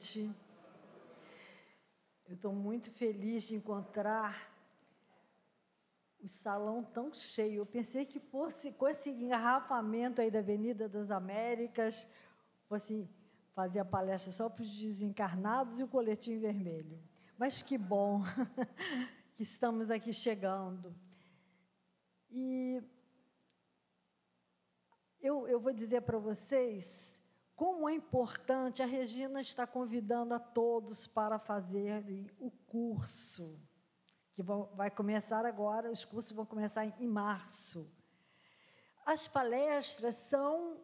noite. Eu estou muito feliz de encontrar o salão tão cheio. Eu pensei que fosse com esse engarrafamento aí da Avenida das Américas, fosse fazer a palestra só para os desencarnados e o coletinho vermelho. Mas que bom que estamos aqui chegando. E eu, eu vou dizer para vocês como é importante, a Regina está convidando a todos para fazerem o curso, que vai começar agora, os cursos vão começar em março. As palestras são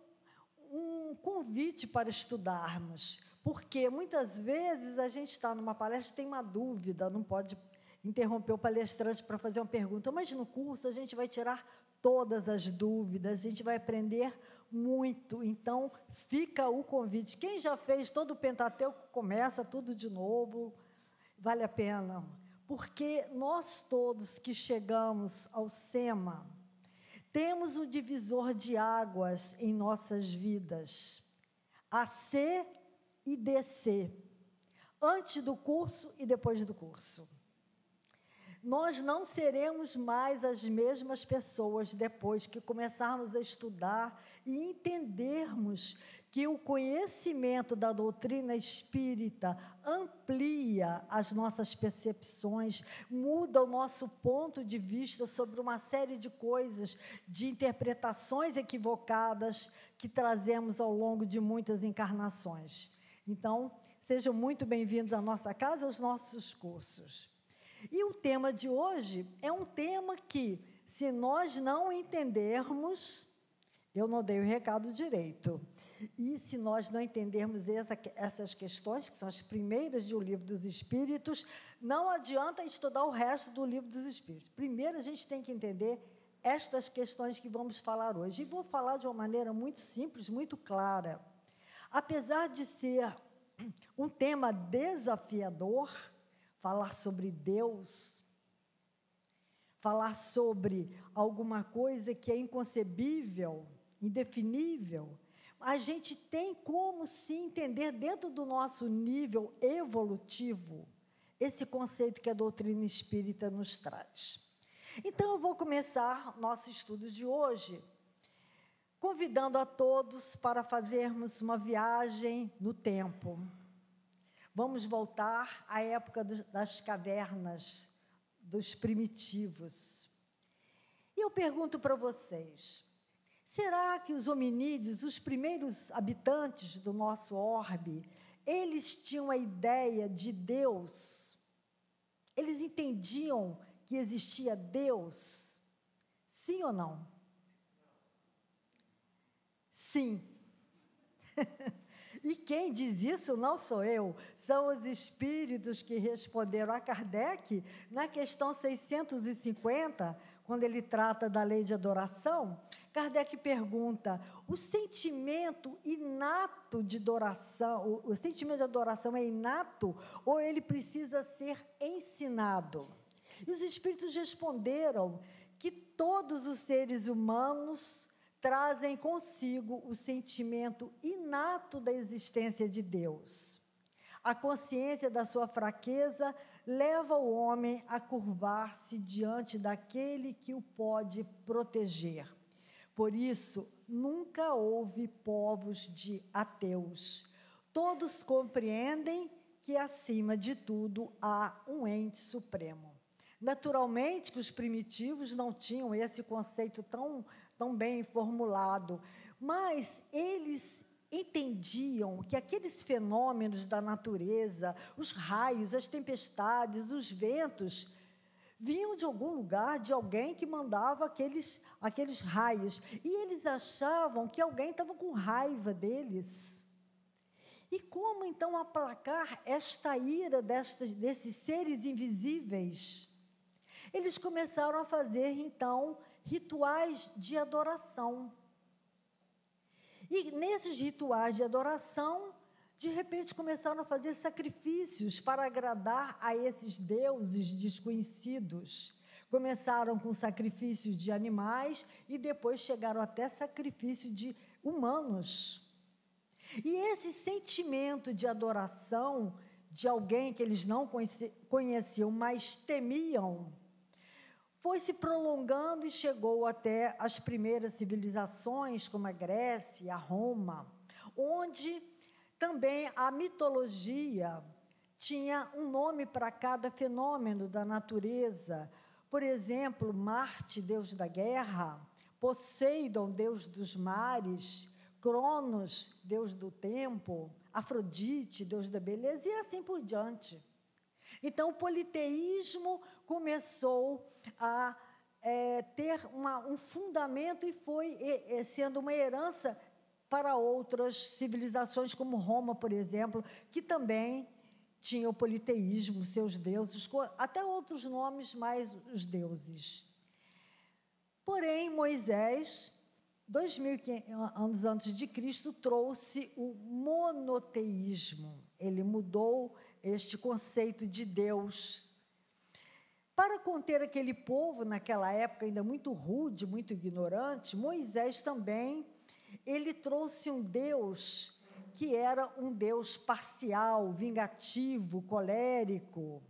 um convite para estudarmos, porque muitas vezes a gente está numa palestra tem uma dúvida, não pode interromper o palestrante para fazer uma pergunta, mas no curso a gente vai tirar todas as dúvidas, a gente vai aprender muito. Então, fica o convite. Quem já fez todo o Pentateuco, começa tudo de novo, vale a pena. Porque nós todos que chegamos ao SEMA, temos um divisor de águas em nossas vidas, AC e DC, antes do curso e depois do curso nós não seremos mais as mesmas pessoas depois que começarmos a estudar e entendermos que o conhecimento da doutrina espírita amplia as nossas percepções, muda o nosso ponto de vista sobre uma série de coisas, de interpretações equivocadas que trazemos ao longo de muitas encarnações. Então, sejam muito bem-vindos à nossa casa, aos nossos cursos. E o tema de hoje é um tema que, se nós não entendermos, eu não dei o recado direito. E se nós não entendermos essa, essas questões, que são as primeiras de O Livro dos Espíritos, não adianta estudar o resto do Livro dos Espíritos. Primeiro, a gente tem que entender estas questões que vamos falar hoje. E vou falar de uma maneira muito simples, muito clara. Apesar de ser um tema desafiador, falar sobre Deus, falar sobre alguma coisa que é inconcebível, indefinível, a gente tem como se entender dentro do nosso nível evolutivo esse conceito que a doutrina espírita nos traz. Então, eu vou começar nosso estudo de hoje convidando a todos para fazermos uma viagem no tempo. Vamos voltar à época das cavernas, dos primitivos. E eu pergunto para vocês: será que os hominídeos, os primeiros habitantes do nosso orbe, eles tinham a ideia de Deus? Eles entendiam que existia Deus? Sim ou não? Sim. E quem diz isso não sou eu, são os espíritos que responderam a Kardec na questão 650, quando ele trata da lei de adoração. Kardec pergunta: o sentimento inato de adoração, o, o sentimento de adoração é inato ou ele precisa ser ensinado? E os espíritos responderam que todos os seres humanos trazem consigo o sentimento inato da existência de Deus. A consciência da sua fraqueza leva o homem a curvar-se diante daquele que o pode proteger. Por isso, nunca houve povos de ateus. Todos compreendem que, acima de tudo, há um ente supremo. Naturalmente que os primitivos não tinham esse conceito tão tão bem formulado, mas eles entendiam que aqueles fenômenos da natureza, os raios, as tempestades, os ventos, vinham de algum lugar, de alguém que mandava aqueles, aqueles raios. E eles achavam que alguém estava com raiva deles. E como então aplacar esta ira destas, desses seres invisíveis? Eles começaram a fazer então rituais de adoração. E nesses rituais de adoração, de repente começaram a fazer sacrifícios para agradar a esses deuses desconhecidos. Começaram com sacrifícios de animais e depois chegaram até sacrifício de humanos. E esse sentimento de adoração de alguém que eles não conheciam, mas temiam, foi se prolongando e chegou até as primeiras civilizações, como a Grécia, a Roma, onde também a mitologia tinha um nome para cada fenômeno da natureza. Por exemplo, Marte, deus da guerra, Poseidon, deus dos mares, Cronos, deus do tempo, Afrodite, deus da beleza, e assim por diante. Então, o politeísmo começou a é, ter uma, um fundamento e foi e, e, sendo uma herança para outras civilizações, como Roma, por exemplo, que também tinha o politeísmo, seus deuses, até outros nomes, mais os deuses. Porém, Moisés, dois mil anos antes de Cristo, trouxe o monoteísmo. Ele mudou este conceito de Deus. Para conter aquele povo, naquela época ainda muito rude, muito ignorante, Moisés também ele trouxe um Deus que era um Deus parcial, vingativo, colérico.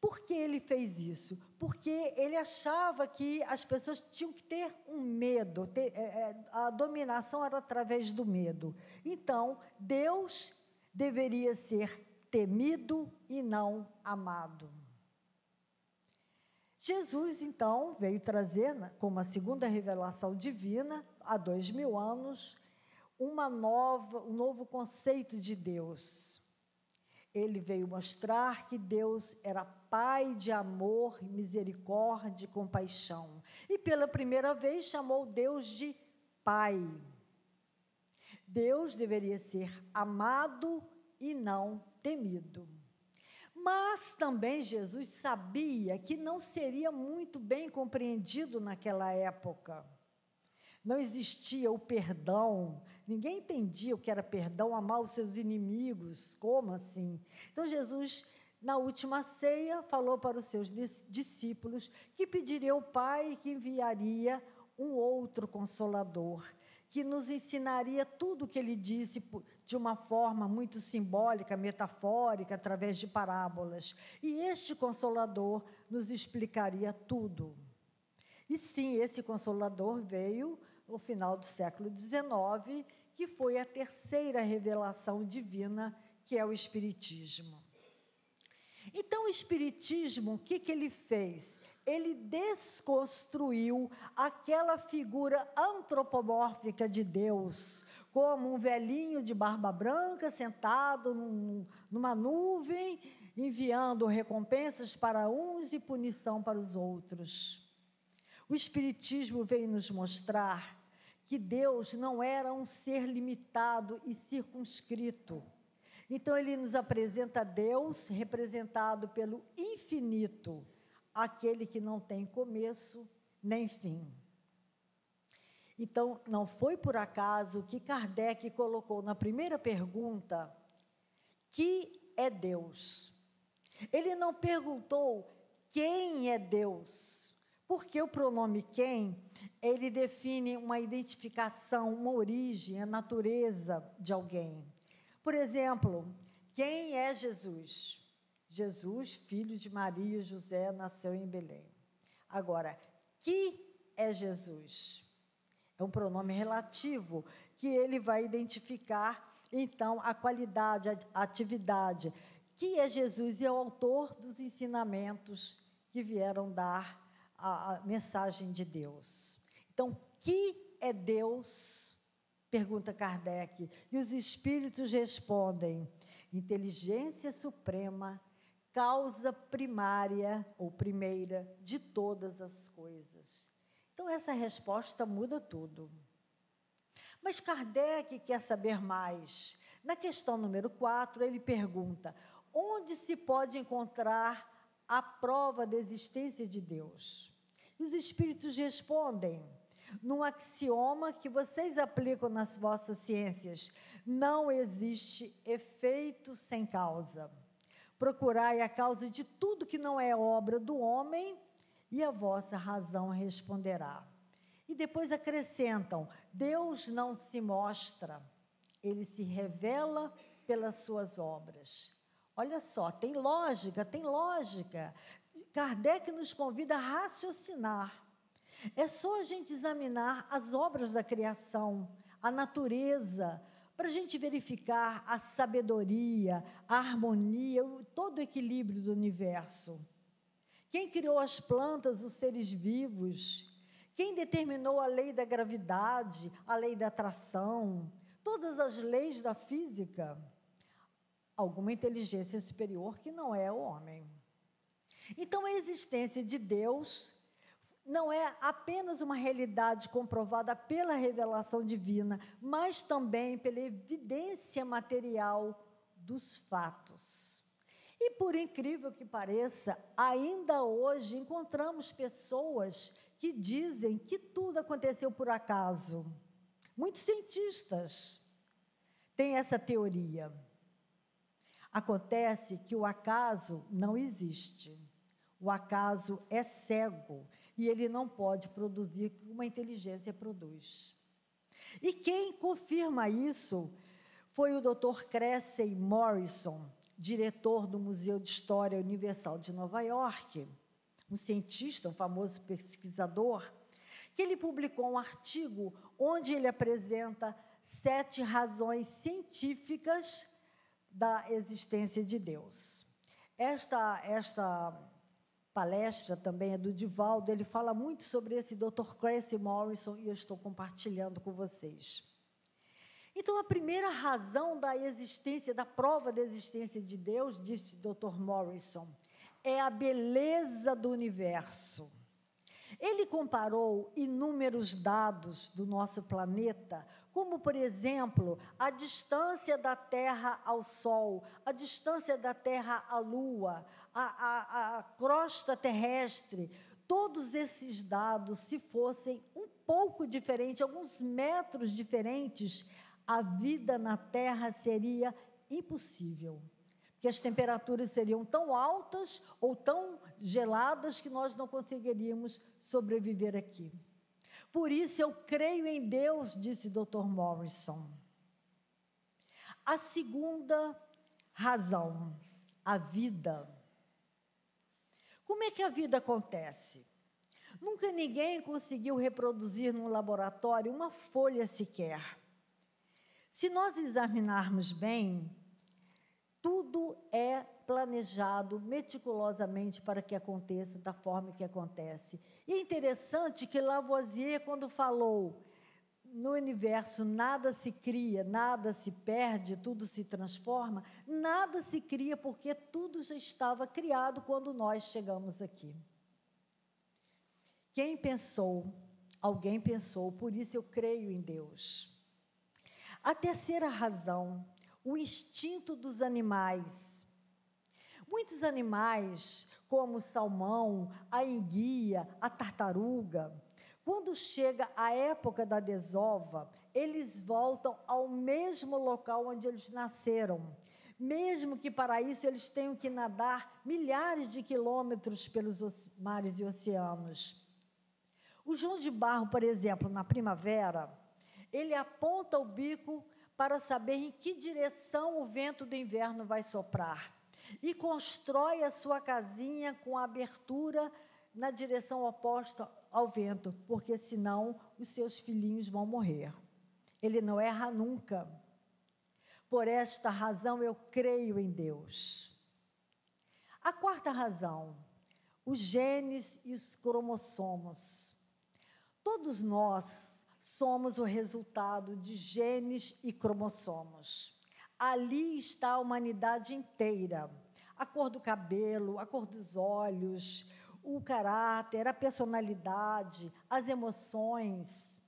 Por que ele fez isso? Porque ele achava que as pessoas tinham que ter um medo, ter, é, é a dominação era através do medo. Então, Deus deveria ser temido e não amado. Jesus, então, veio trazer, como a segunda revelação divina, há dois mil anos, uma nova, um novo conceito de Deus. Ele veio mostrar que Deus era Pai de amor, misericórdia e compaixão. E pela primeira vez chamou Deus de Pai. Deus deveria ser amado e não temido. Mas também Jesus sabia que não seria muito bem compreendido naquela época. Não existia o perdão, ninguém entendia o que era perdão, amar os seus inimigos, como assim? Então Jesus, na última ceia, falou para os seus discípulos que pediria ao Pai que enviaria um outro consolador, que nos ensinaria tudo o que ele disse de uma forma muito simbólica, metafórica, através de parábolas. E este consolador nos explicaria tudo. E sim, esse consolador veio no final do século XIX, que foi a terceira revelação divina, que é o Espiritismo. Então, o Espiritismo, o que, que ele fez? Ele desconstruiu aquela figura antropomórfica de Deus, como um velhinho de barba branca sentado num, numa nuvem, enviando recompensas para uns e punição para os outros. O Espiritismo veio nos mostrar que Deus não era um ser limitado e circunscrito. Então, ele nos apresenta Deus representado pelo infinito, aquele que não tem começo nem fim. Então, não foi por acaso que Kardec colocou na primeira pergunta: que é Deus? Ele não perguntou quem é Deus. Porque o pronome quem, ele define uma identificação, uma origem, a natureza de alguém. Por exemplo, quem é Jesus? Jesus, filho de Maria e José, nasceu em Belém. Agora, que é Jesus? É um pronome relativo que ele vai identificar então a qualidade, a atividade. Que é Jesus e é o autor dos ensinamentos que vieram dar a, a mensagem de Deus. Então, que é Deus? Pergunta Kardec. E os espíritos respondem: inteligência suprema, causa primária ou primeira de todas as coisas. Então, essa resposta muda tudo. Mas Kardec quer saber mais. Na questão número 4, ele pergunta: onde se pode encontrar a prova da existência de Deus? E os espíritos respondem num axioma que vocês aplicam nas vossas ciências: não existe efeito sem causa. Procurai a causa de tudo que não é obra do homem, e a vossa razão responderá. E depois acrescentam: Deus não se mostra, ele se revela pelas suas obras. Olha só, tem lógica, tem lógica. Kardec nos convida a raciocinar. É só a gente examinar as obras da criação, a natureza, para a gente verificar a sabedoria, a harmonia, todo o equilíbrio do universo. Quem criou as plantas, os seres vivos? Quem determinou a lei da gravidade, a lei da atração, todas as leis da física? Alguma inteligência superior que não é o homem. Então, a existência de Deus não é apenas uma realidade comprovada pela revelação divina, mas também pela evidência material dos fatos. E por incrível que pareça, ainda hoje encontramos pessoas que dizem que tudo aconteceu por acaso. Muitos cientistas têm essa teoria. Acontece que o acaso não existe. O acaso é cego e ele não pode produzir o que uma inteligência produz. E quem confirma isso foi o Dr. Cressey Morrison, diretor do Museu de História Universal de Nova York, um cientista, um famoso pesquisador, que ele publicou um artigo onde ele apresenta sete razões científicas da existência de Deus. Esta, esta palestra também é do Divaldo, ele fala muito sobre esse Dr. Cressy Morrison e eu estou compartilhando com vocês. Então, a primeira razão da existência, da prova da existência de Deus, disse Dr. Morrison, é a beleza do universo. Ele comparou inúmeros dados do nosso planeta, como, por exemplo, a distância da Terra ao Sol, a distância da Terra à Lua, a, a, a crosta terrestre, todos esses dados, se fossem um pouco diferentes, alguns metros diferentes, a vida na Terra seria impossível. Porque as temperaturas seriam tão altas ou tão geladas que nós não conseguiríamos sobreviver aqui. Por isso eu creio em Deus, disse Dr. Morrison. A segunda razão, a vida. Como é que a vida acontece? Nunca ninguém conseguiu reproduzir num laboratório uma folha sequer. Se nós examinarmos bem, tudo é planejado meticulosamente para que aconteça da forma que acontece. E é interessante que Lavoisier, quando falou no universo nada se cria, nada se perde, tudo se transforma, nada se cria porque tudo já estava criado quando nós chegamos aqui. Quem pensou? Alguém pensou, por isso eu creio em Deus. A terceira razão, o instinto dos animais. Muitos animais, como o salmão, a enguia, a tartaruga, quando chega a época da desova, eles voltam ao mesmo local onde eles nasceram, mesmo que para isso eles tenham que nadar milhares de quilômetros pelos mares e oceanos. O João de Barro, por exemplo, na primavera, ele aponta o bico para saber em que direção o vento do inverno vai soprar e constrói a sua casinha com a abertura na direção oposta ao vento, porque senão os seus filhinhos vão morrer. Ele não erra nunca. Por esta razão eu creio em Deus. A quarta razão, os genes e os cromossomos. Todos nós somos o resultado de genes e cromossomos. Ali está a humanidade inteira. A cor do cabelo, a cor dos olhos, o caráter, a personalidade, as emoções.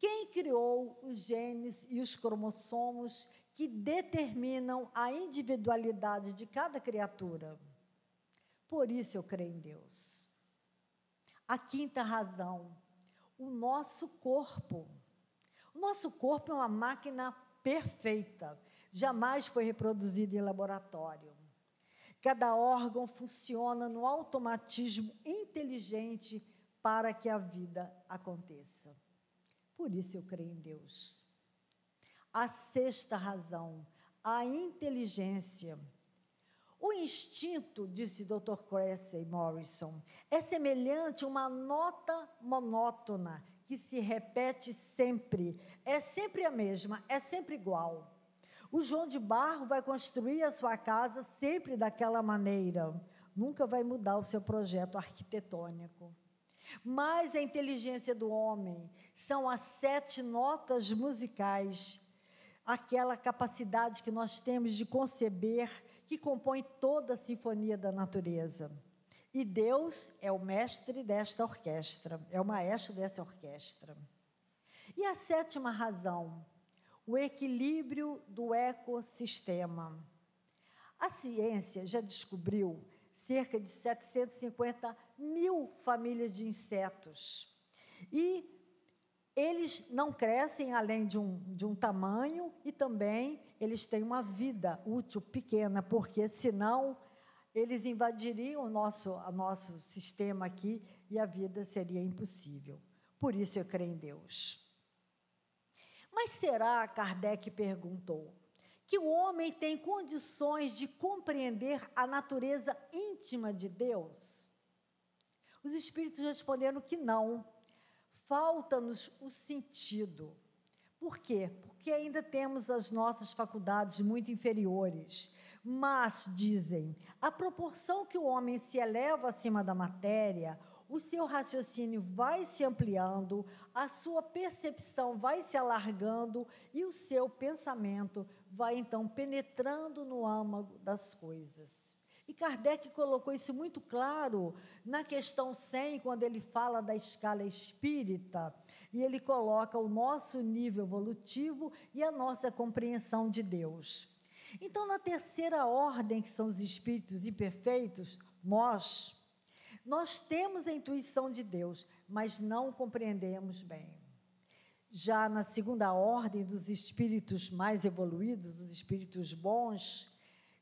Quem criou os genes e os cromossomos que determinam a individualidade de cada criatura? Por isso eu creio em Deus. A quinta razão, o nosso corpo. O nosso corpo é uma máquina perfeita, jamais foi reproduzido em laboratório. Cada órgão funciona no automatismo inteligente para que a vida aconteça. Por isso eu creio em Deus. A sexta razão, a inteligência. O instinto, disse Dr. Cressy Morrison, é semelhante a uma nota monótona que se repete sempre. É sempre a mesma, é sempre igual. O João de Barro vai construir a sua casa sempre daquela maneira. Nunca vai mudar o seu projeto arquitetônico. Mas a inteligência do homem são as sete notas musicais, aquela capacidade que nós temos de conceber, que compõe toda a sinfonia da natureza. E Deus é o mestre desta orquestra, é o maestro dessa orquestra. E a sétima razão, o equilíbrio do ecossistema. A ciência já descobriu cerca de 750 mil famílias de insetos. E eles não crescem além de um, de um tamanho e também eles têm uma vida útil pequena, porque senão eles invadiriam o nosso, o nosso sistema aqui e a vida seria impossível. Por isso eu creio em Deus. Mas será, Kardec perguntou, que o homem tem condições de compreender a natureza íntima de Deus? Os espíritos responderam que não. Falta-nos o sentido. Por quê? Porque ainda temos as nossas faculdades muito inferiores. Mas, dizem, a proporção que o homem se eleva acima da matéria, o seu raciocínio vai se ampliando, a sua percepção vai se alargando e o seu pensamento vai então penetrando no âmago das coisas. E Kardec colocou isso muito claro na questão 100, quando ele fala da escala espírita, e ele coloca o nosso nível evolutivo e a nossa compreensão de Deus. Então, na terceira ordem, que são os espíritos imperfeitos, nós, nós temos a intuição de Deus, mas não compreendemos bem. Já na segunda ordem dos espíritos mais evoluídos, os espíritos bons,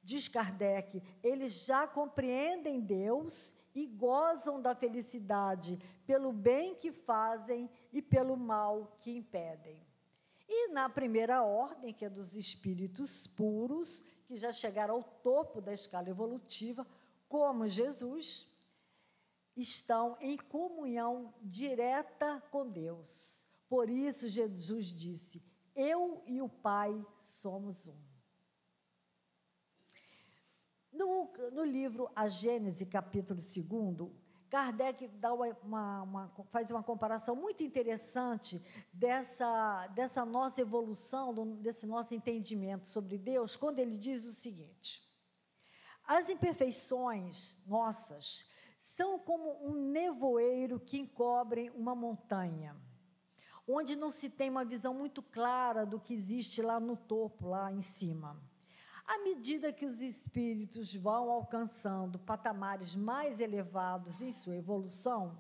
diz Kardec, eles já compreendem Deus e gozam da felicidade pelo bem que fazem e pelo mal que impedem. E na primeira ordem, que é dos espíritos puros, que já chegaram ao topo da escala evolutiva, como Jesus, estão em comunhão direta com Deus. Por isso, Jesus disse: Eu e o Pai somos um. No, no livro A Gênese, capítulo 2, Kardec uma, uma, uma, faz uma comparação muito interessante dessa, dessa nossa evolução, desse nosso entendimento sobre Deus, quando ele diz o seguinte: as imperfeições nossas são como um nevoeiro que encobre uma montanha, onde não se tem uma visão muito clara do que existe lá no topo, lá em cima. À medida que os espíritos vão alcançando patamares mais elevados em sua evolução,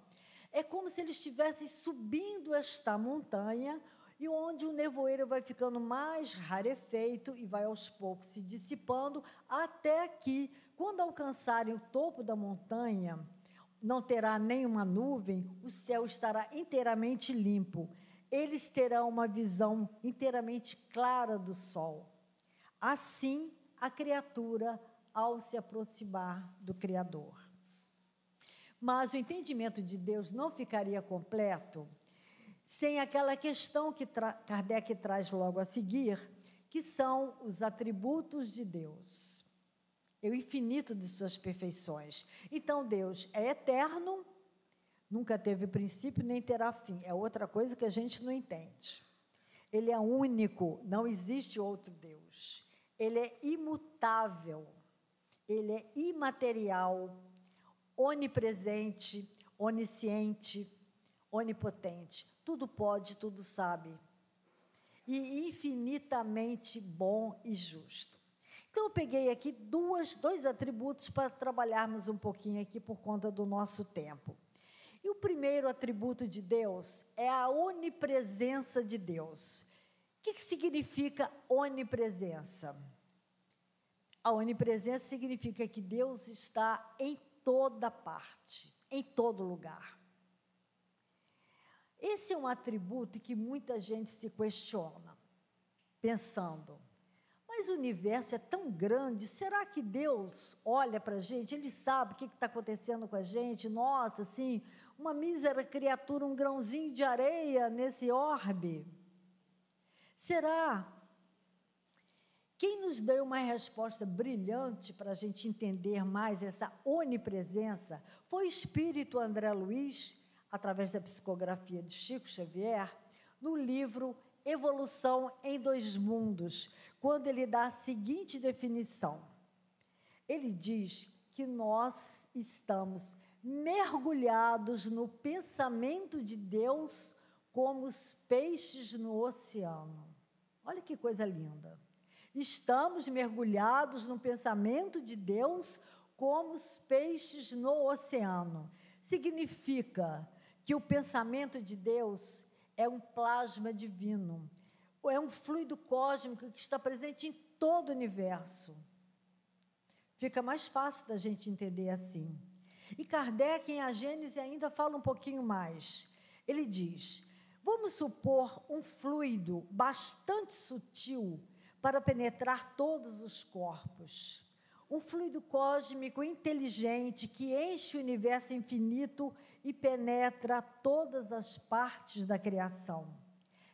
é como se eles estivessem subindo esta montanha e onde o nevoeiro vai ficando mais rarefeito e vai aos poucos se dissipando, até que, quando alcançarem o topo da montanha, não terá nenhuma nuvem, o céu estará inteiramente limpo. Eles terão uma visão inteiramente clara do sol. Assim, a criatura ao se aproximar do Criador. Mas o entendimento de Deus não ficaria completo sem aquela questão que tra Kardec traz logo a seguir, que são os atributos de Deus. É o infinito de suas perfeições. Então, Deus é eterno, nunca teve princípio nem terá fim. É outra coisa que a gente não entende. Ele é único, não existe outro Deus. Ele é imutável, ele é imaterial, onipresente, onisciente, onipotente. Tudo pode, tudo sabe. E infinitamente bom e justo. Então, eu peguei aqui duas, dois atributos para trabalharmos um pouquinho aqui por conta do nosso tempo. E o primeiro atributo de Deus é a onipresença de Deus. O que, significa onipresença? A onipresença significa que Deus está em toda parte, em todo lugar. Esse é um atributo que muita gente se questiona. pensando, mas o universo é tão grande, será que Deus olha para a gente, Ele sabe o que está acontecendo com a gente? Nossa, assim, uma mísera criatura, um grãozinho de areia nesse orbe? Será? Quem nos deu uma resposta brilhante para a gente entender mais essa onipresença foi o espírito André Luiz, através da psicografia de Chico Xavier, no livro Evolução em Dois Mundos, quando ele dá a seguinte definição. Ele diz que nós estamos mergulhados no pensamento de Deus como os peixes no oceano. Olha que coisa linda. Estamos mergulhados no pensamento de Deus como os peixes no oceano. Significa que o pensamento de Deus é um plasma divino, é um fluido cósmico que está presente em todo o universo. Fica mais fácil da gente entender assim. E Kardec, em A Gênese, ainda fala um pouquinho mais. Ele diz: vamos supor um fluido bastante sutil para penetrar todos os corpos. Um fluido cósmico inteligente que enche o universo infinito e penetra todas as partes da criação.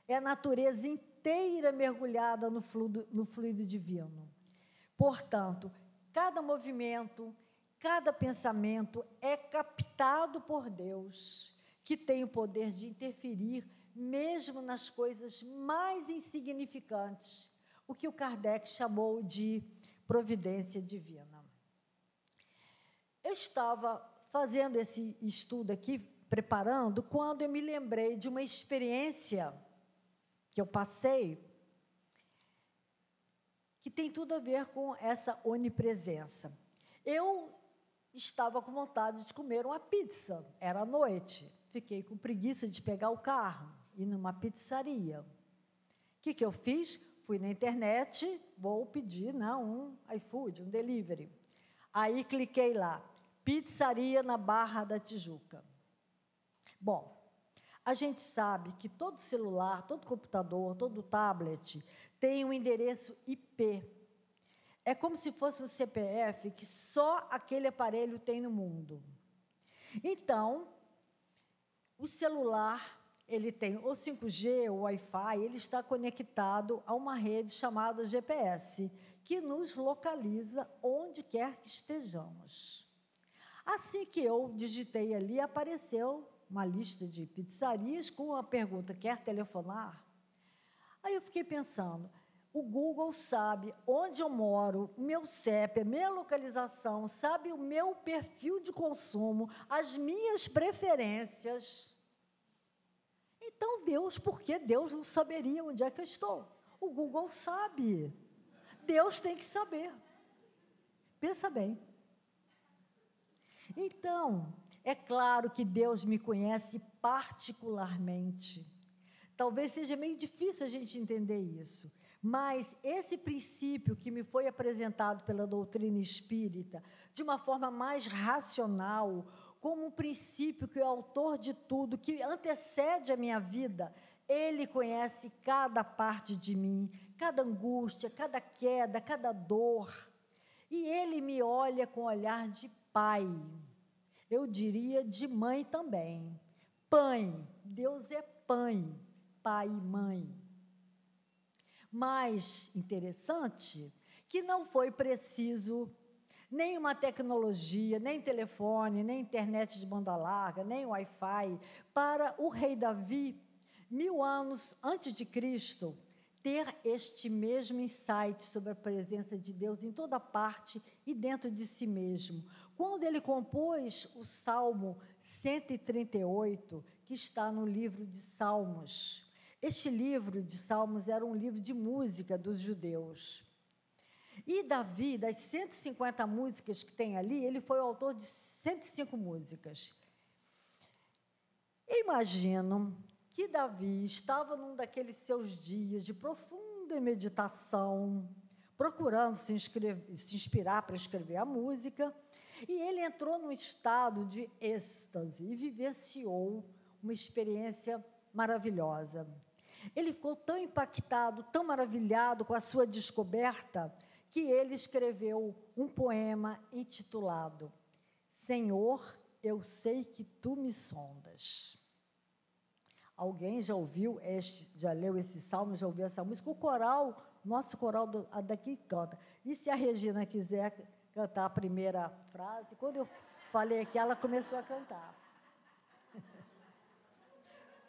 É a natureza inteira mergulhada no fluido, no fluido divino. Portanto, cada movimento, cada pensamento é captado por Deus, que tem o poder de interferir mesmo nas coisas mais insignificantes, o que o Kardec chamou de providência divina. Eu estava fazendo esse estudo aqui, preparando, quando eu me lembrei de uma experiência que eu passei, que tem tudo a ver com essa onipresença. Eu estava com vontade de comer uma pizza, era noite. Fiquei com preguiça de pegar o carro e numa pizzaria. O que, que eu fiz? Fui na internet, vou pedir não, um iFood, um delivery. Aí cliquei lá, pizzaria na Barra da Tijuca. Bom, a gente sabe que todo celular, todo computador, todo tablet tem um endereço IP. É como se fosse um CPF que só aquele aparelho tem no mundo. Então, o celular, ele tem o 5G, o Wi-Fi, ele está conectado a uma rede chamada GPS, que nos localiza onde quer que estejamos. Assim que eu digitei ali, apareceu uma lista de pizzarias com a pergunta: quer telefonar? Aí eu fiquei pensando, o Google sabe onde eu moro, meu CEP, minha localização, sabe o meu perfil de consumo, as minhas preferências. Então, Deus, por que Deus não saberia onde é que eu estou? O Google sabe. Deus tem que saber. Pensa bem. Então, é claro que Deus me conhece particularmente. Talvez seja meio difícil a gente entender isso, mas esse princípio que me foi apresentado pela doutrina espírita, de uma forma mais racional, como um princípio que é o autor de tudo, que antecede a minha vida, ele conhece cada parte de mim, cada angústia, cada queda, cada dor. E ele me olha com olhar de pai. Eu diria de mãe também. Pai, Deus é pai, pai e mãe. Mais interessante que não foi preciso nenhuma tecnologia, nem telefone, nem internet de banda larga, nem Wi-Fi, para o rei Davi, mil anos antes de Cristo, ter este mesmo insight sobre a presença de Deus em toda parte e dentro de si mesmo. Quando ele compôs o Salmo 138, que está no livro de Salmos. Este livro de Salmos era um livro de música dos judeus. E Davi, das 150 músicas que tem ali, ele foi o autor de 105 músicas. Imagino que Davi estava num daqueles seus dias de profunda meditação, procurando se, se inspirar para escrever a música, e ele entrou num estado de êxtase e vivenciou uma experiência maravilhosa. Ele ficou tão impactado, tão maravilhado com a sua descoberta, que ele escreveu um poema intitulado Senhor, eu sei que tu me sondas. Alguém já ouviu este, já leu esse salmo, já ouviu essa música? O coral, nosso coral do, daqui canta. E se a Regina quiser cantar a primeira frase, quando eu falei aqui, ela começou a cantar.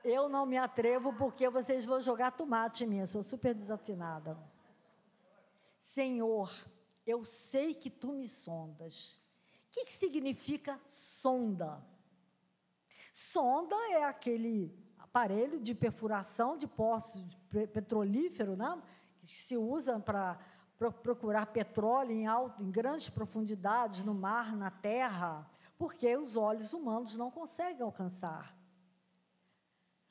Eu não me atrevo porque vocês vão jogar tomate em mim, eu sou super desafinada. Senhor, eu sei que tu me sondas. O que, que significa sonda? Sonda é aquele aparelho de perfuração de poços petrolífero, né? que se usa para procurar petróleo em alto, em grandes profundidades, no mar, na terra, porque os olhos humanos não conseguem alcançar.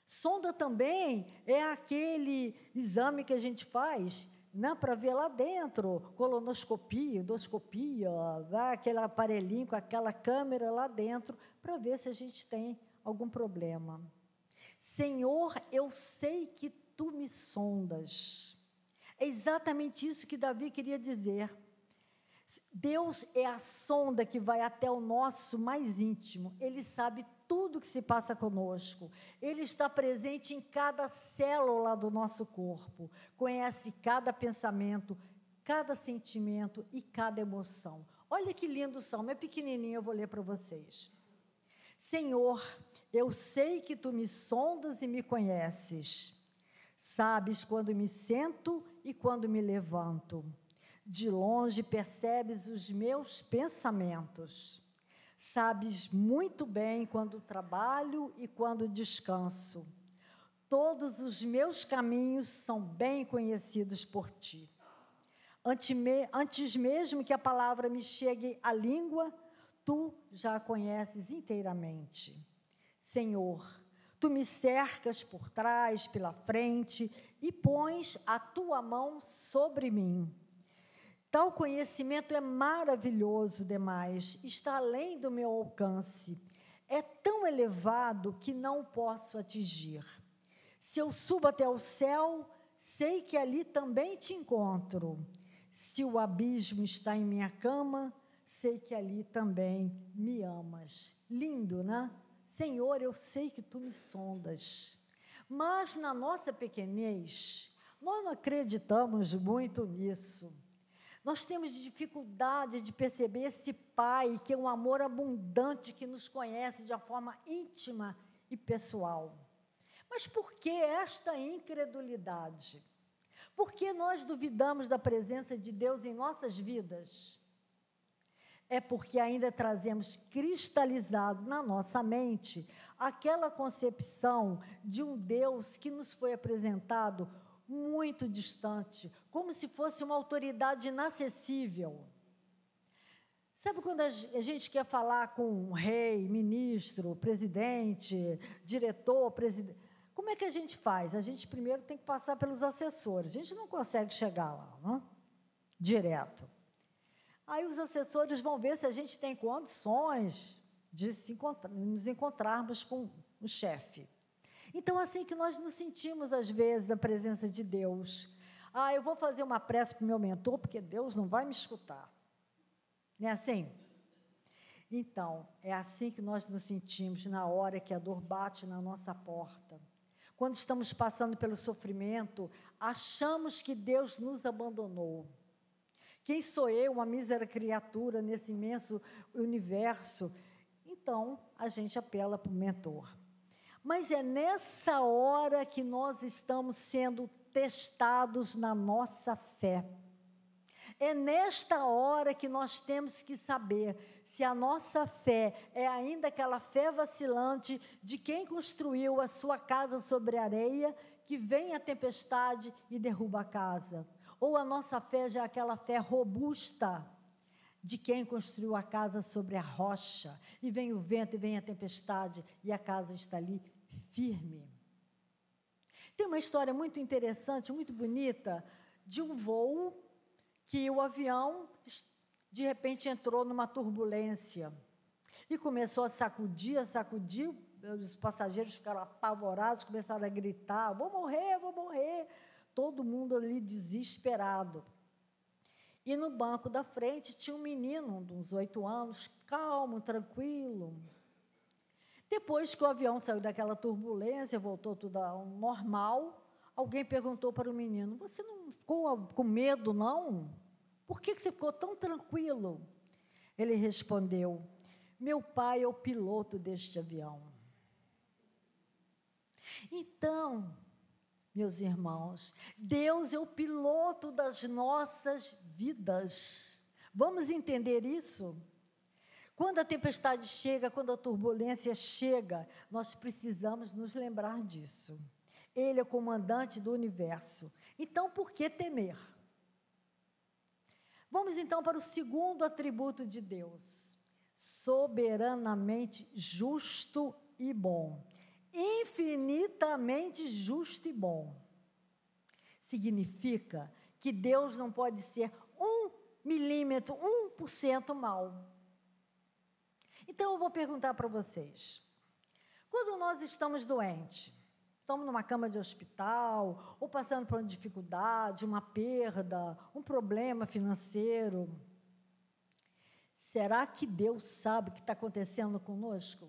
Sonda também é aquele exame que a gente faz né, para ver lá dentro, colonoscopia, endoscopia, né, aquele aparelhinho com aquela câmera lá dentro, para ver se a gente tem algum problema. Senhor, eu sei que tu me sondas. É exatamente isso que Davi queria dizer. Deus é a sonda que vai até o nosso mais íntimo. Ele sabe tudo que se passa conosco. Ele está presente em cada célula do nosso corpo. Conhece cada pensamento, cada sentimento e cada emoção. Olha que lindo o salmo, é pequenininho, eu vou ler para vocês. Senhor, eu sei que tu me sondas e me conheces. Sabes quando me sento e quando me levanto. De longe percebes os meus pensamentos. Sabes muito bem quando trabalho e quando descanso. Todos os meus caminhos são bem conhecidos por ti. Antes mesmo que a palavra me chegue à língua, tu já a conheces inteiramente. Senhor, tu me cercas por trás, pela frente e pões a tua mão sobre mim. Tal conhecimento é maravilhoso demais, está além do meu alcance. É tão elevado que não posso atingir. Se eu subo até o céu, sei que ali também te encontro. Se o abismo está em minha cama, sei que ali também me amas. Lindo, né? Senhor, eu sei que tu me sondas. Mas na nossa pequenez, nós não acreditamos muito nisso. Nós temos dificuldade de perceber esse Pai, que é um amor abundante, que nos conhece de uma forma íntima e pessoal. Mas por que esta incredulidade? Por que nós duvidamos da presença de Deus em nossas vidas? é porque ainda trazemos cristalizado na nossa mente aquela concepção de um Deus que nos foi apresentado muito distante, como se fosse uma autoridade inacessível. Sabe quando a gente quer falar com um rei, ministro, presidente, diretor, presidente? Como é que a gente faz? A gente primeiro tem que passar pelos assessores. A gente não consegue chegar lá, não? direto. Aí os assessores vão ver se a gente tem condições de nos encontrarmos com o chefe. Então, assim que nós nos sentimos, às vezes, na presença de Deus. Ah, eu vou fazer uma prece para o meu mentor, porque Deus não vai me escutar. Não é assim? Então, é assim que nós nos sentimos na hora que a dor bate na nossa porta. Quando estamos passando pelo sofrimento, achamos que Deus nos abandonou. Quem sou eu, uma mísera criatura nesse imenso universo? Então, a gente apela para o mentor. Mas é nessa hora que nós estamos sendo testados na nossa fé. É nesta hora que nós temos que saber se a nossa fé é ainda aquela fé vacilante de quem construiu a sua casa sobre areia, que vem a tempestade e derruba a casa ou a nossa fé já é aquela fé robusta de quem construiu a casa sobre a rocha, e vem o vento e vem a tempestade, e a casa está ali firme. Tem uma história muito interessante, muito bonita, de um voo que o avião, de repente, entrou numa turbulência e começou a sacudir, a sacudir, os passageiros ficaram apavorados, começaram a gritar: vou morrer, vou morrer. Todo mundo ali desesperado. E no banco da frente tinha um menino de uns oito anos, calmo, tranquilo. Depois que o avião saiu daquela turbulência, voltou tudo ao normal, alguém perguntou para o menino: Você não ficou com medo, não? Por que você ficou tão tranquilo? Ele respondeu: Meu pai é o piloto deste avião. Então, meus irmãos, Deus é o piloto das nossas vidas. Vamos entender isso? Quando a tempestade chega, quando a turbulência chega, nós precisamos nos lembrar disso. Ele é comandante do universo. Então, por que temer? Vamos então para o segundo atributo de Deus: soberanamente justo e bom infinitamente justo e bom. Significa que Deus não pode ser um milímetro, um por cento mal. Então eu vou perguntar para vocês: quando nós estamos doentes, estamos numa cama de hospital, ou passando por uma dificuldade, uma perda, um problema financeiro, será que Deus sabe o que está acontecendo conosco?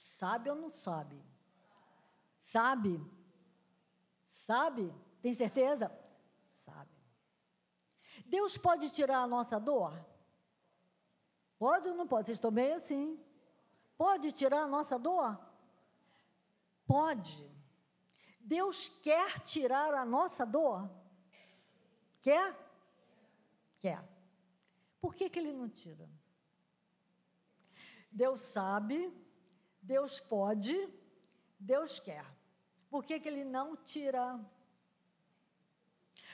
Sabe ou não sabe? Sabe? Sabe? Tem certeza? Sabe. Deus pode tirar a nossa dor? Pode ou não pode? Vocês estão bem assim? Pode tirar a nossa dor? Pode. Deus quer tirar a nossa dor? Quer? Quer. Por que, que ele não tira? Deus sabe Deus pode, Deus quer. Por que, que Ele não tira?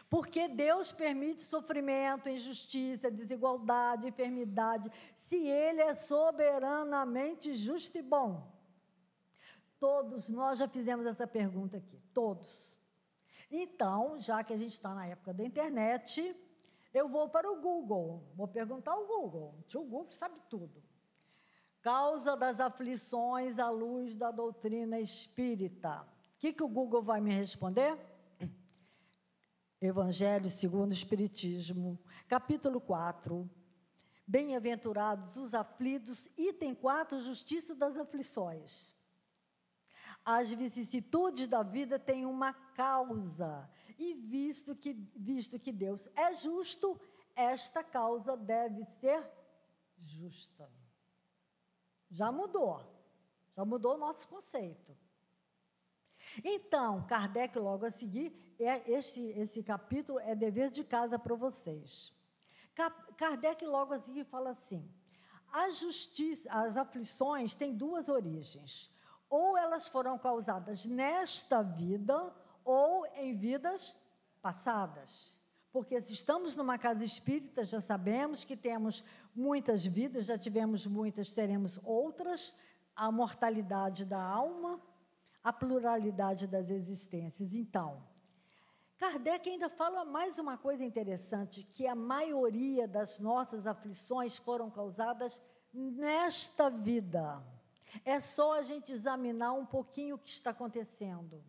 Porque Deus permite sofrimento, injustiça, desigualdade, enfermidade, se Ele é soberanamente justo e bom. Todos nós já fizemos essa pergunta aqui, todos. Então, já que a gente está na época da internet, eu vou para o Google, vou perguntar ao Google. O tio Google sabe tudo causa das aflições à luz da doutrina espírita. O que, que o Google vai me responder? Evangelho segundo o Espiritismo, capítulo 4. Bem-aventurados os aflitos, item 4, justiça das aflições. As vicissitudes da vida têm uma causa, e visto que, visto que Deus é justo, esta causa deve ser justa. Já mudou. Já mudou o nosso conceito. Então, Kardec, logo a seguir, é, esse, esse capítulo é dever de casa para vocês. Kardec, logo a seguir, fala assim: a justiça, as aflições têm duas origens. Ou elas foram causadas nesta vida, ou em vidas passadas. Porque se estamos numa casa espírita, já sabemos que temos muitas vidas, já tivemos muitas, teremos outras, a mortalidade da alma, a pluralidade das existências. Então, Kardec ainda fala mais uma coisa interessante, que a maioria das nossas aflições foram causadas nesta vida. É só a gente examinar um pouquinho o que está acontecendo.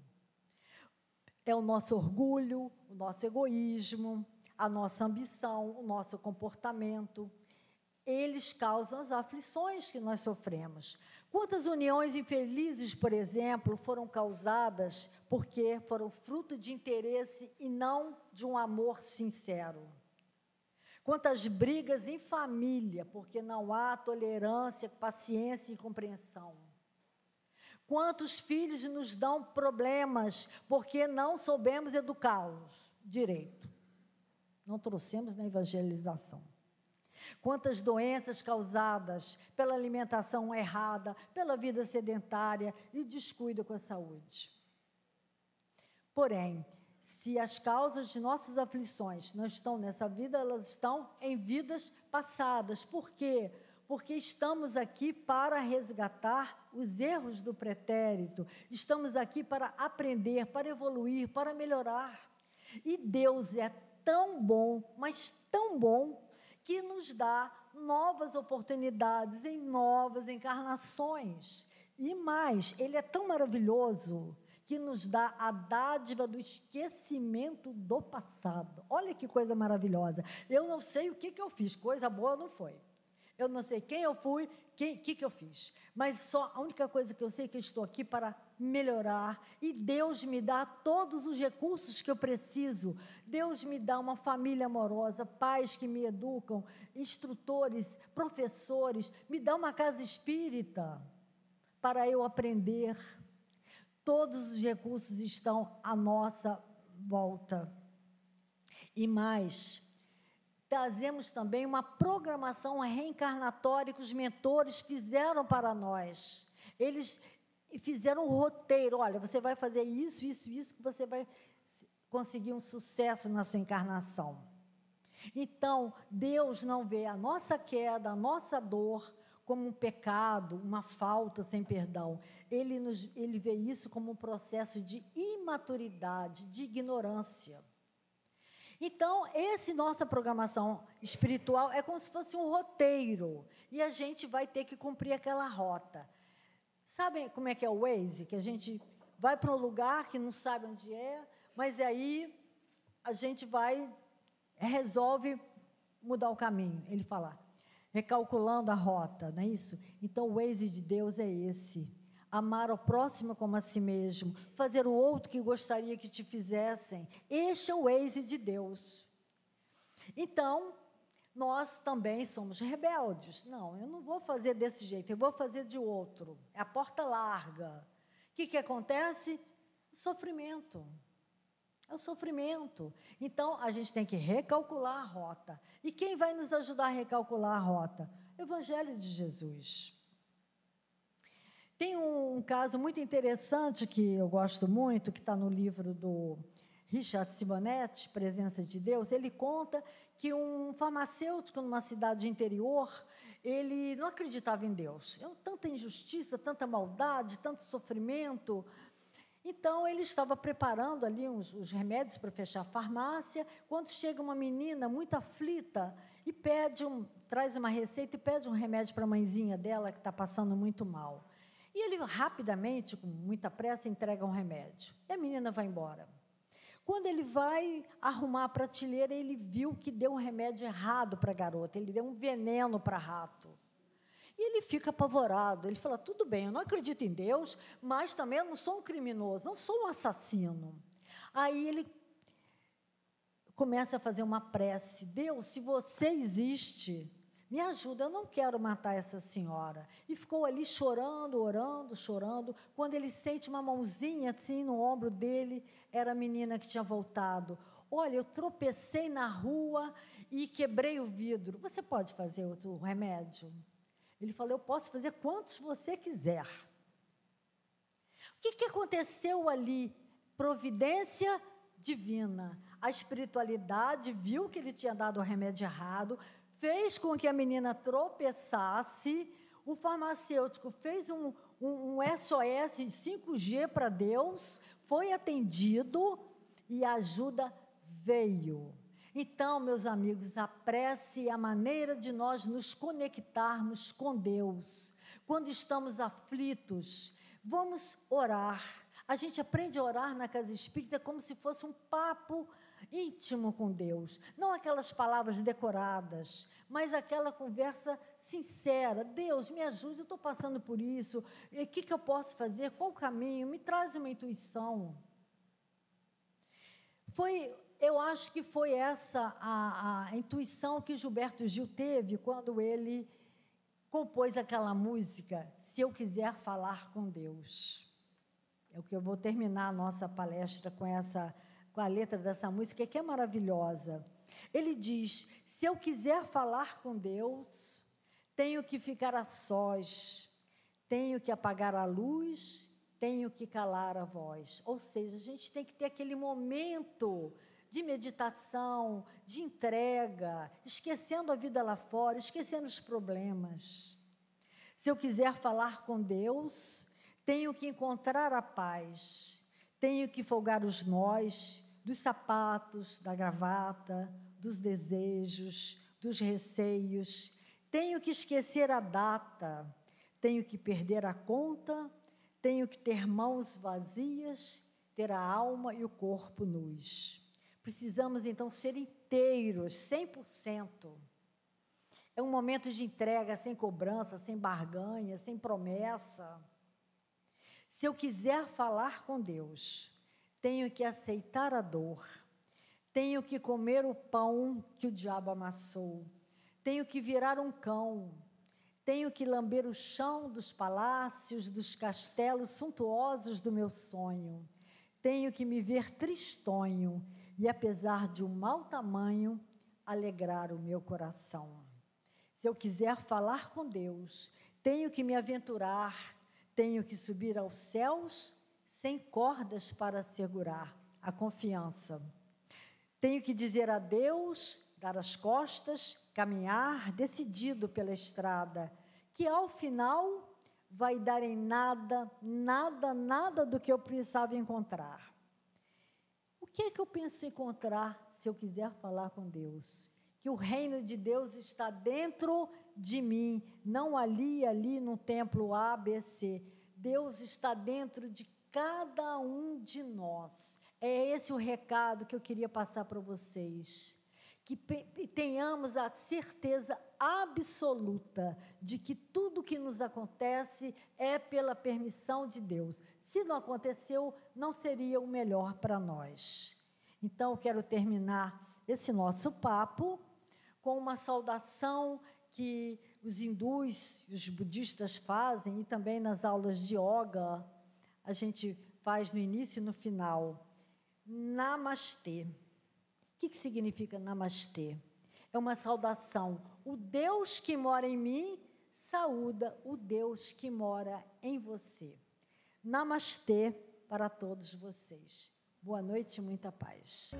É o nosso orgulho, o nosso egoísmo, a nossa ambição, o nosso comportamento, eles causam as aflições que nós sofremos. Quantas uniões infelizes, por exemplo, foram causadas porque foram fruto de interesse e não de um amor sincero? Quantas brigas em família, porque não há tolerância, paciência e compreensão? Quantos filhos nos dão problemas porque não soubemos educá-los direito? Não trouxemos na evangelização. Quantas doenças causadas pela alimentação errada, pela vida sedentária e descuido com a saúde. Porém, se as causas de nossas aflições não estão nessa vida, elas estão em vidas passadas. Por quê? Porque estamos aqui para resgatar os erros do pretérito, estamos aqui para aprender, para evoluir, para melhorar. E Deus é tão bom, mas tão bom, que nos dá novas oportunidades em novas encarnações. E mais, ele é tão maravilhoso que nos dá a dádiva do esquecimento do passado. Olha que coisa maravilhosa. Eu não sei o que, que eu fiz, coisa boa não foi. Eu não sei quem eu fui, o que, que eu fiz. Mas só a única coisa que eu sei é que eu estou aqui para melhorar. E Deus me dá todos os recursos que eu preciso. Deus me dá uma família amorosa, pais que me educam, instrutores, professores, me dá uma casa espírita para eu aprender todos os recursos estão à nossa volta. E mais, trazemos também uma programação reencarnatória que os mentores fizeram para nós. Eles fizeram um roteiro: olha, você vai fazer isso, isso, isso, que você vai conseguir um sucesso na sua encarnação. Então, Deus não vê a nossa queda, a nossa dor, como um pecado, uma falta sem perdão. Ele, nos, ele vê isso como um processo de imaturidade, de ignorância. Então, esse nossa programação espiritual é como se fosse um roteiro e a gente vai ter que cumprir aquela rota. Sabem como é que é o Waze? Que a gente vai para um lugar que não sabe onde é, mas aí a gente vai resolve mudar o caminho. Ele fala: recalculando a rota, não é isso? Então, o Waze de Deus é esse. Amar o próximo como a si mesmo, fazer o outro que gostaria que te fizessem. Este é o Waze de Deus. Então, nós também somos rebeldes. Não, eu não vou fazer desse jeito, eu vou fazer de outro. É a porta larga. O que, que acontece? Sofrimento. É o sofrimento. Então, a gente tem que recalcular a rota. E quem vai nos ajudar a recalcular a rota? Evangelho de Jesus. Tem um, um caso muito interessante que eu gosto muito, que está no livro do Richard Simonetti, Presença de Deus. Ele conta que um farmacêutico numa cidade interior, ele não acreditava em Deus. É tanta injustiça, tanta maldade, tanto sofrimento, então, ele estava preparando ali uns, os remédios para fechar a farmácia, quando chega uma menina muito aflita e pede um, traz uma receita e pede um remédio para a mãezinha dela que está passando muito mal. E ele rapidamente, com muita pressa, entrega um remédio. E a menina vai embora. Quando ele vai arrumar a prateleira, ele viu que deu um remédio errado para a garota, ele deu um veneno para rato. E ele fica apavorado. Ele fala: tudo bem, eu não acredito em Deus, mas também eu não sou um criminoso, não sou um assassino. Aí ele começa a fazer uma prece: Deus, se você existe, me ajuda, eu não quero matar essa senhora. E ficou ali chorando, orando, chorando. Quando ele sente uma mãozinha assim no ombro dele, era a menina que tinha voltado. Olha, eu tropecei na rua e quebrei o vidro. Você pode fazer outro remédio? Ele falou: Eu posso fazer quantos você quiser. O que, que aconteceu ali? Providência divina. A espiritualidade viu que ele tinha dado o remédio errado, fez com que a menina tropeçasse. O farmacêutico fez um, um, um SOS 5G para Deus, foi atendido e a ajuda veio. Então, meus amigos, a prece é a maneira de nós nos conectarmos com Deus. Quando estamos aflitos, vamos orar. A gente aprende a orar na casa espírita como se fosse um papo íntimo com Deus. Não aquelas palavras decoradas, mas aquela conversa sincera. Deus, me ajude, eu estou passando por isso. O que, que eu posso fazer? Qual o caminho? Me traz uma intuição. Foi eu acho que foi essa a, a, intuição que Gilberto Gil teve quando ele compôs aquela música, Se Eu Quiser Falar com Deus. É o que eu vou terminar a nossa palestra com essa com a letra dessa música, que é maravilhosa. Ele diz: Se eu quiser falar com Deus, tenho que ficar a sós, tenho que apagar a luz, tenho que calar a voz. Ou seja, a gente tem que ter aquele momento de meditação, de entrega, esquecendo a vida lá fora, esquecendo os problemas. Se eu quiser falar com Deus, tenho que encontrar a paz, tenho que folgar os nós dos sapatos, da gravata, dos desejos, dos receios, tenho que esquecer a data, tenho que perder a conta, tenho que ter mãos vazias, ter a alma e o corpo nus. Precisamos então ser inteiros, 100%. É um momento de entrega sem cobrança, sem barganha, sem promessa. Se eu quiser falar com Deus, tenho que aceitar a dor, tenho que comer o pão que o diabo amassou, tenho que virar um cão, tenho que lamber o chão dos palácios, dos castelos suntuosos do meu sonho, tenho que me ver tristonho e, apesar de um mau tamanho, alegrar o meu coração. Se eu quiser falar com Deus, tenho que me aventurar, tenho que subir aos céus sem cordas para segurar a confiança. Tenho que dizer adeus, dar as costas, caminhar decidido pela estrada, que ao final vai dar em nada, nada, nada do que eu precisava encontrar. O que é que eu penso encontrar se eu quiser falar com Deus? Que o reino de Deus está dentro de mim, não ali, ali no templo ABC. Deus está dentro de cada um de nós. É esse o recado que eu queria passar para vocês. Que tenhamos a certeza absoluta de que tudo que nos acontece é pela permissão de Deus. Se não aconteceu, não seria o melhor para nós. Então, eu quero terminar esse nosso papo com uma saudação que os hindus os budistas fazem, e também nas aulas de yoga, a gente faz no início e no final. Namastê. O que, que significa namastê? É uma saudação. O Deus que mora em mim saúda o Deus que mora em você. Namastê para todos vocês. Boa noite e muita paz.